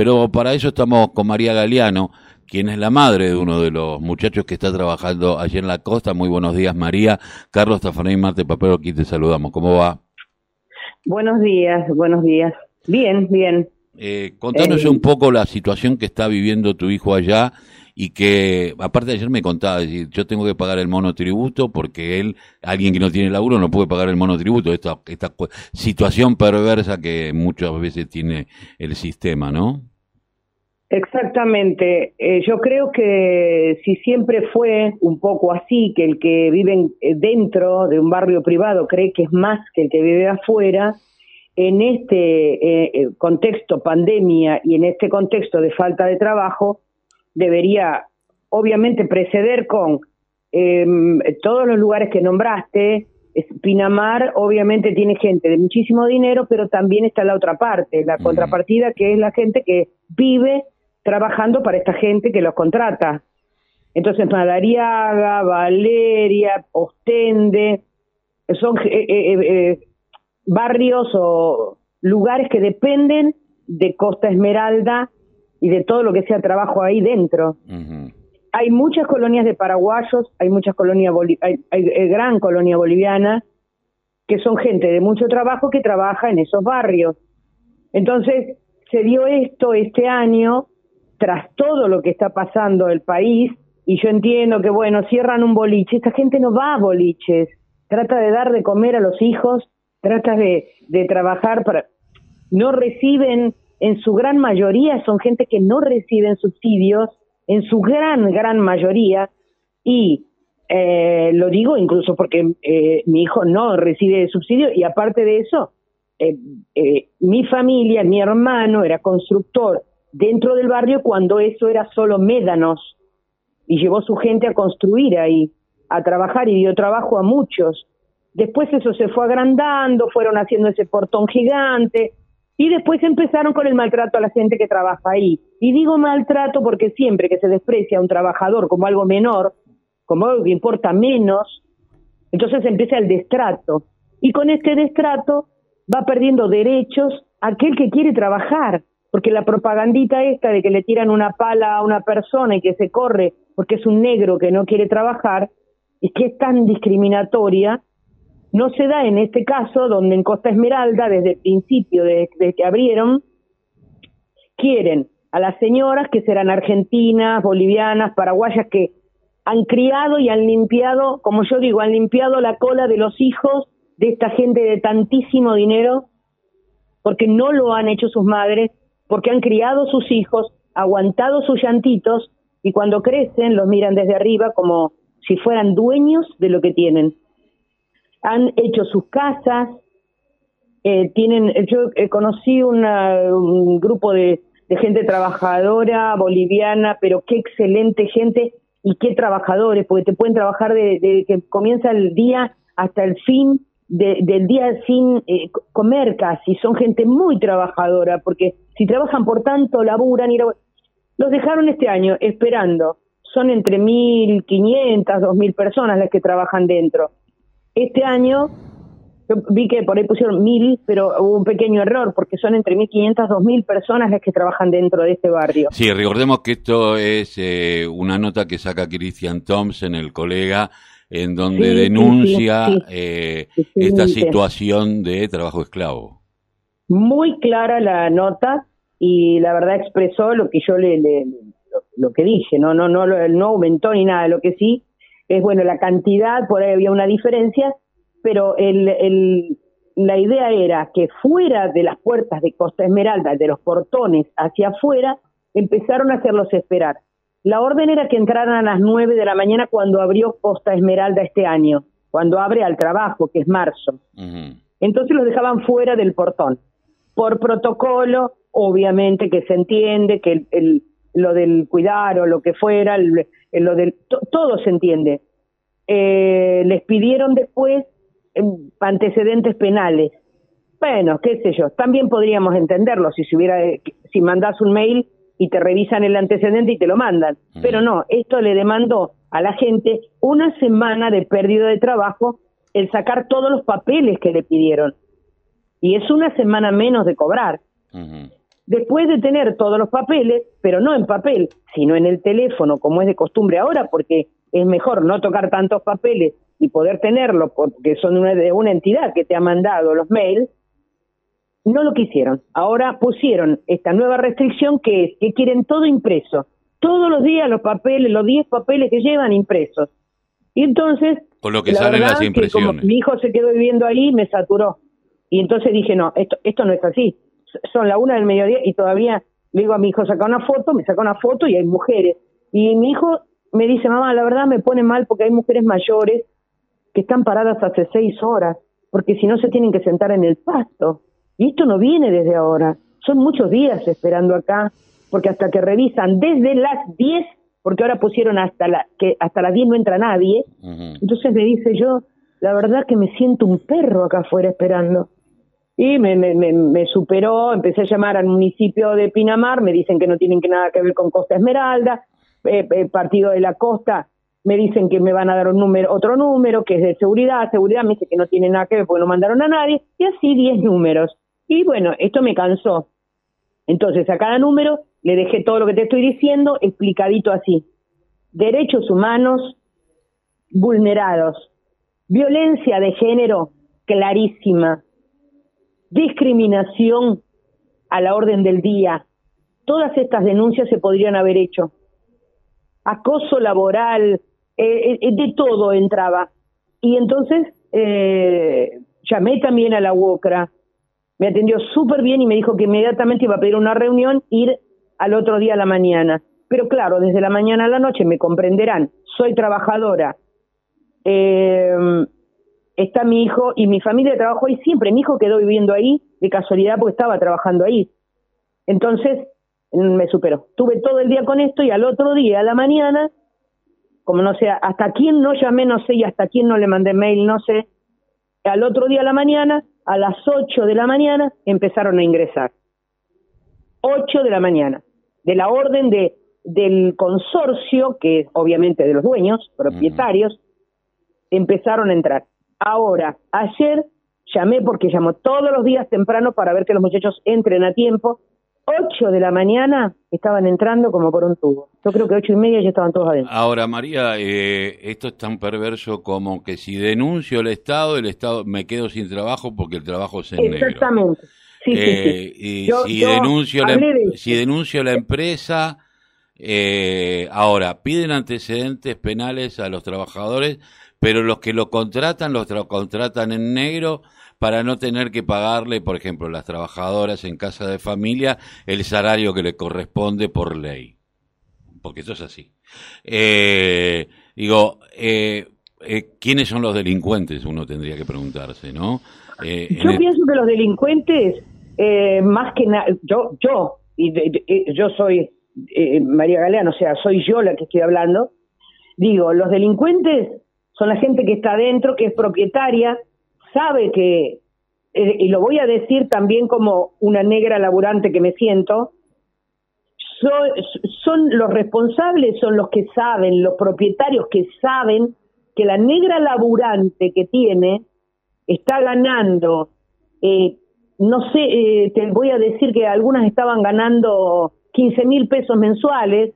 pero para eso estamos con María Galeano, quien es la madre de uno de los muchachos que está trabajando allí en la costa. Muy buenos días, María. Carlos Tafanay Marte Papero, aquí te saludamos. ¿Cómo va? Buenos días, buenos días. Bien, bien. Eh, contanos un poco la situación que está viviendo tu hijo allá y que, aparte de ayer me contaba, yo tengo que pagar el monotributo porque él, alguien que no tiene laburo, no puede pagar el monotributo. Esta, esta situación perversa que muchas veces tiene el sistema, ¿no? Exactamente. Eh, yo creo que si siempre fue un poco así, que el que vive eh, dentro de un barrio privado cree que es más que el que vive afuera, en este eh, contexto pandemia y en este contexto de falta de trabajo, debería obviamente preceder con em, todos los lugares que nombraste. Pinamar obviamente tiene gente de muchísimo dinero, pero también está la otra parte, la contrapartida que es la gente que vive trabajando para esta gente que los contrata. Entonces Madariaga, Valeria, Ostende, son eh, eh, eh, barrios o lugares que dependen de Costa Esmeralda y de todo lo que sea trabajo ahí dentro. Hay muchas colonias de paraguayos, hay muchas colonias, hay, hay, eh, gran colonia boliviana, que son gente de mucho trabajo que trabaja en esos barrios. Entonces, se dio esto este año, tras todo lo que está pasando el país, y yo entiendo que, bueno, cierran un boliche, esta gente no va a boliches, trata de dar de comer a los hijos, trata de, de trabajar para... No reciben en su gran mayoría son gente que no reciben subsidios, en su gran, gran mayoría, y eh, lo digo incluso porque eh, mi hijo no recibe subsidio y aparte de eso, eh, mi familia, mi hermano era constructor dentro del barrio cuando eso era solo médanos y llevó su gente a construir ahí, a trabajar y dio trabajo a muchos. Después eso se fue agrandando, fueron haciendo ese portón gigante, y después empezaron con el maltrato a la gente que trabaja ahí. Y digo maltrato porque siempre que se desprecia a un trabajador como algo menor, como algo que importa menos, entonces empieza el destrato. Y con este destrato va perdiendo derechos aquel que quiere trabajar, porque la propagandita esta de que le tiran una pala a una persona y que se corre porque es un negro que no quiere trabajar, y que es tan discriminatoria, no se da en este caso, donde en Costa Esmeralda, desde el principio, desde que abrieron, quieren a las señoras que serán argentinas, bolivianas, paraguayas, que han criado y han limpiado, como yo digo, han limpiado la cola de los hijos de esta gente de tantísimo dinero, porque no lo han hecho sus madres, porque han criado sus hijos, aguantado sus llantitos, y cuando crecen los miran desde arriba como si fueran dueños de lo que tienen. Han hecho sus casas, eh, tienen, yo eh, conocí un grupo de, gente trabajadora boliviana, pero qué excelente gente y qué trabajadores, porque te pueden trabajar desde que comienza el día hasta el fin del día sin eh, comer casi, son gente muy trabajadora, porque si trabajan por tanto, laburan y los dejaron este año esperando. Son entre 1.500, 2.000 personas las que trabajan dentro. Este año vi que por ahí pusieron mil, pero hubo un pequeño error porque son entre 1.500 2.000 personas las que trabajan dentro de este barrio. Sí, recordemos que esto es eh, una nota que saca Christian Thompson, el colega, en donde denuncia eh, esta situación de trabajo esclavo. Muy clara la nota y la verdad expresó lo que yo le, le lo, que dije, no no no no aumentó ni nada, lo que sí es bueno, la cantidad, por ahí había una diferencia, pero el, el, la idea era que fuera de las puertas de Costa Esmeralda, de los portones hacia afuera, empezaron a hacerlos esperar. La orden era que entraran a las nueve de la mañana cuando abrió Costa Esmeralda este año, cuando abre al trabajo, que es marzo. Entonces los dejaban fuera del portón. Por protocolo, obviamente que se entiende que el, lo del cuidar o lo que fuera, lo del, todo se entiende. Eh, les pidieron después em, antecedentes penales. Bueno, qué sé yo, también podríamos entenderlo si se hubiera, si mandas un mail y te revisan el antecedente y te lo mandan. Pero no, esto le demandó a la gente una semana de pérdida de trabajo el sacar todos los papeles que le pidieron. Y es una semana menos de cobrar. después de tener todos los papeles, pero no en papel, sino en el teléfono, como es de costumbre ahora, porque es mejor no tocar tantos papeles y poder tenerlo, porque son una, de una entidad que te ha mandado los mails, no lo quisieron. Ahora pusieron esta nueva restricción que es que quieren todo impreso. Todos los días los papeles, los 10 papeles que llevan impresos. Y entonces... Con lo que salen las impresiones. mi hijo se quedó viviendo ahí, me saturó. Y entonces dije, no, esto, esto no es así. Son la una del mediodía y todavía le digo a mi hijo, saca una foto, me saca una foto y hay mujeres. Y mi hijo me dice, mamá, la verdad me pone mal porque hay mujeres mayores que están paradas hace seis horas, porque si no se tienen que sentar en el pasto. Y esto no viene desde ahora. Son muchos días esperando acá, porque hasta que revisan desde las 10, porque ahora pusieron hasta la, que hasta las 10 no entra nadie. Entonces me dice yo, la verdad que me siento un perro acá afuera esperando. Y me, me, me, superó, empecé a llamar al municipio de Pinamar, me dicen que no tienen que nada que ver con Costa Esmeralda, eh, eh, partido de la costa, me dicen que me van a dar un número, otro número, que es de seguridad, seguridad me dice que no tiene nada que ver porque no mandaron a nadie, y así 10 números. Y bueno, esto me cansó. Entonces a cada número le dejé todo lo que te estoy diciendo explicadito así. Derechos humanos vulnerados, violencia de género clarísima, discriminación a la orden del día. Todas estas denuncias se podrían haber hecho. Acoso laboral, eh, eh, de todo entraba. Y entonces eh, llamé también a la UOCRA, me atendió súper bien y me dijo que inmediatamente iba a pedir una reunión, ir al otro día a la mañana. Pero claro, desde la mañana a la noche me comprenderán, soy trabajadora, eh, está mi hijo y mi familia trabajó ahí siempre, mi hijo quedó viviendo ahí de casualidad porque estaba trabajando ahí. Entonces me superó. Tuve todo el día con esto y al otro día, a la mañana, como no sé, hasta quién no llamé, no sé, y hasta quién no le mandé mail, no sé, al otro día a la mañana a las 8 de la mañana empezaron a ingresar. 8 de la mañana, de la orden de, del consorcio, que es obviamente de los dueños, propietarios, empezaron a entrar. Ahora, ayer llamé porque llamo todos los días temprano para ver que los muchachos entren a tiempo 8 de la mañana estaban entrando como por un tubo. Yo creo que ocho y media ya estaban todos adentro. Ahora, María, eh, esto es tan perverso como que si denuncio el Estado, el Estado me quedo sin trabajo porque el trabajo es en Exactamente. Sí, sí, eh, Y si, denuncio la, em-, si denuncio la empresa, eh, ahora, piden antecedentes penales a los trabajadores, pero los que lo contratan, los contratan en negro para no tener que pagarle, por ejemplo, las trabajadoras en casa de familia el salario que le corresponde por ley. Porque eso es así. Eh, digo, eh, eh, ¿quiénes son los delincuentes? Uno tendría que preguntarse, ¿no? yo pienso que los delincuentes, más que nada, yo, yo, y yo soy María Galeano, o sea, soy yo la que estoy hablando, digo, los delincuentes son la gente que está adentro, que es propietaria, sabe que, eh, y lo voy a decir también como una negra laburante que me siento, son, los responsables, son los que saben, los propietarios que saben que la negra laburante que tiene está ganando, eh, no sé, eh, te voy a decir que algunas estaban ganando 15 mil pesos mensuales,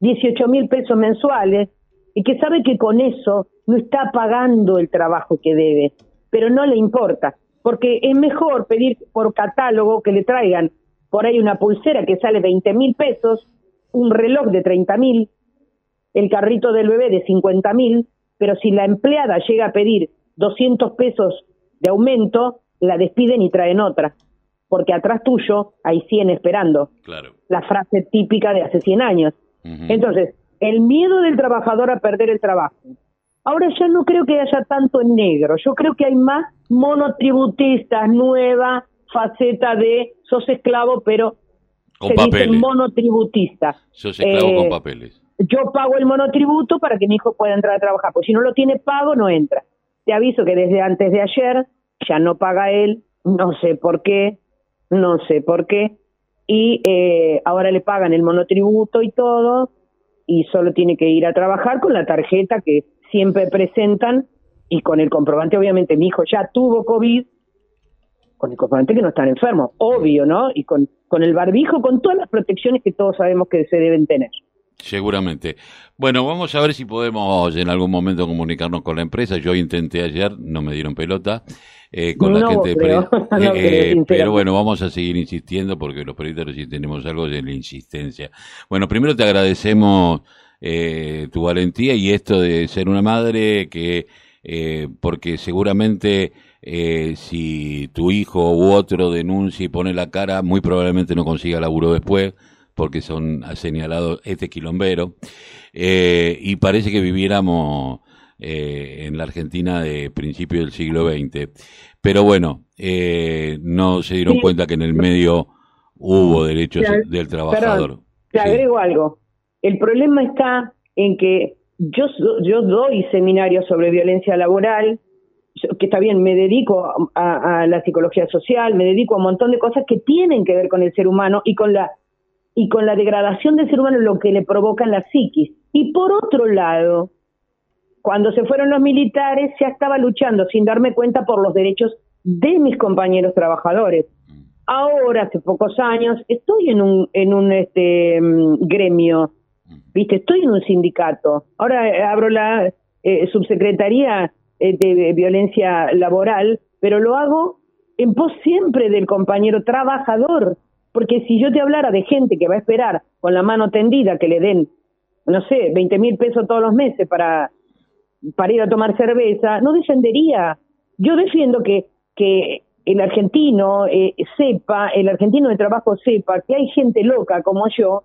18 mil pesos mensuales, y que sabe que con eso no está pagando el trabajo que debe pero no le importa, porque es mejor pedir por catálogo que le traigan por ahí una pulsera que sale 20 mil pesos, un reloj de 30 mil, el carrito del bebé de 50 mil, pero si la empleada llega a pedir 200 pesos de aumento, la despiden y traen otra, porque atrás tuyo hay 100 esperando. Claro. La frase típica de hace 100 años. Entonces, el miedo del trabajador a perder el trabajo, Ahora ya no creo que haya tanto en negro, yo creo que hay más monotributistas, nueva faceta de sos esclavo, pero con se papeles. dice monotributista. Sos esclavo con eh, papeles. Yo pago el monotributo para que mi hijo pueda entrar a trabajar, porque si no lo tiene pago, no entra. Te aviso que desde antes de ayer ya no paga él, no sé por qué, no sé por qué, y eh, ahora le pagan el monotributo y todo, y solo tiene que ir a trabajar con la tarjeta que siempre presentan y con el comprobante, obviamente, mi hijo ya tuvo COVID, con el comprobante que no están enfermos, obvio, ¿no? Y con, con el barbijo, con todas las protecciones que todos sabemos que se deben tener. Seguramente. Bueno, vamos a ver si podemos en algún momento comunicarnos con la empresa. Yo intenté ayer, no me dieron pelota. Eh, con la gente creo, eh, pero bueno, vamos a seguir insistiendo porque los periodistas si tenemos algo de la insistencia. Bueno, primero te agradecemos eh, tu valentía y esto de ser una madre que eh, porque seguramente eh, si tu hijo u otro denuncia y pone la cara, muy probablemente no consiga laburo después, porque son señalados este quilombero. Eh, y parece que viviéramos eh, en la Argentina de principio del siglo XX. Pero bueno, eh, no se dieron cuenta que en el medio hubo derechos del trabajador. te agrego algo. El problema está en que yo, yo doy seminarios sobre violencia laboral, que está bien, me dedico a, la psicología social, me dedico a un montón de cosas que tienen que ver con el ser humano y con la y con la degradación del ser humano, lo que le provoca en la psiquis. Y por otro lado, cuando se fueron los militares, ya estaba luchando sin darme cuenta por los derechos de mis compañeros trabajadores. Ahora, hace pocos años, estoy en un, en un este, mm, gremio ¿viste? Estoy en un sindicato. Ahora eh, abro la eh, subsecretaría eh, de violencia laboral, pero lo hago en pos siempre del compañero trabajador, porque si yo te hablara de gente que va a esperar con la mano tendida que le den, no sé, 20 mil pesos todos los meses para, para ir a tomar cerveza, no defendería. Yo defiendo que, que el argentino sepa, el argentino de trabajo sepa que hay gente loca como yo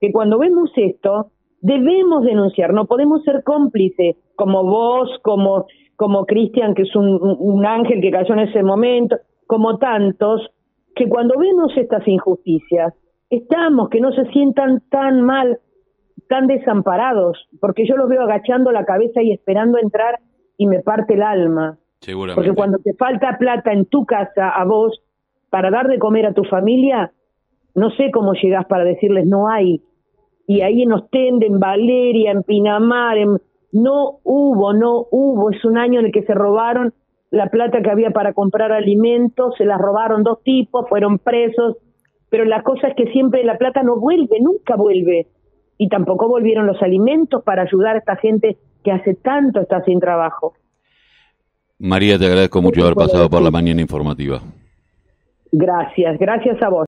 que cuando vemos esto debemos denunciar, no podemos ser cómplices como vos, como como Cristian, que es un, un ángel que cayó en ese momento, como tantos, que cuando vemos estas injusticias, estamos, que no se sientan tan mal, tan desamparados, porque yo los veo agachando la cabeza y esperando entrar y me parte el alma. Porque cuando te falta plata en tu casa a vos para dar de comer a tu familia, no sé cómo llegás para decirles no hay. Y ahí en Ostende, en Valeria, en Pinamar, no hubo, no hubo. Es un año en el que se robaron la plata que había para comprar alimentos, se la robaron dos tipos, fueron presos. Pero la cosa es que siempre la plata no vuelve, nunca vuelve. Y tampoco volvieron los alimentos para ayudar a esta gente que hace tanto está sin trabajo. María, te agradezco mucho haber pasado por la mañana informativa. Gracias, gracias a vos.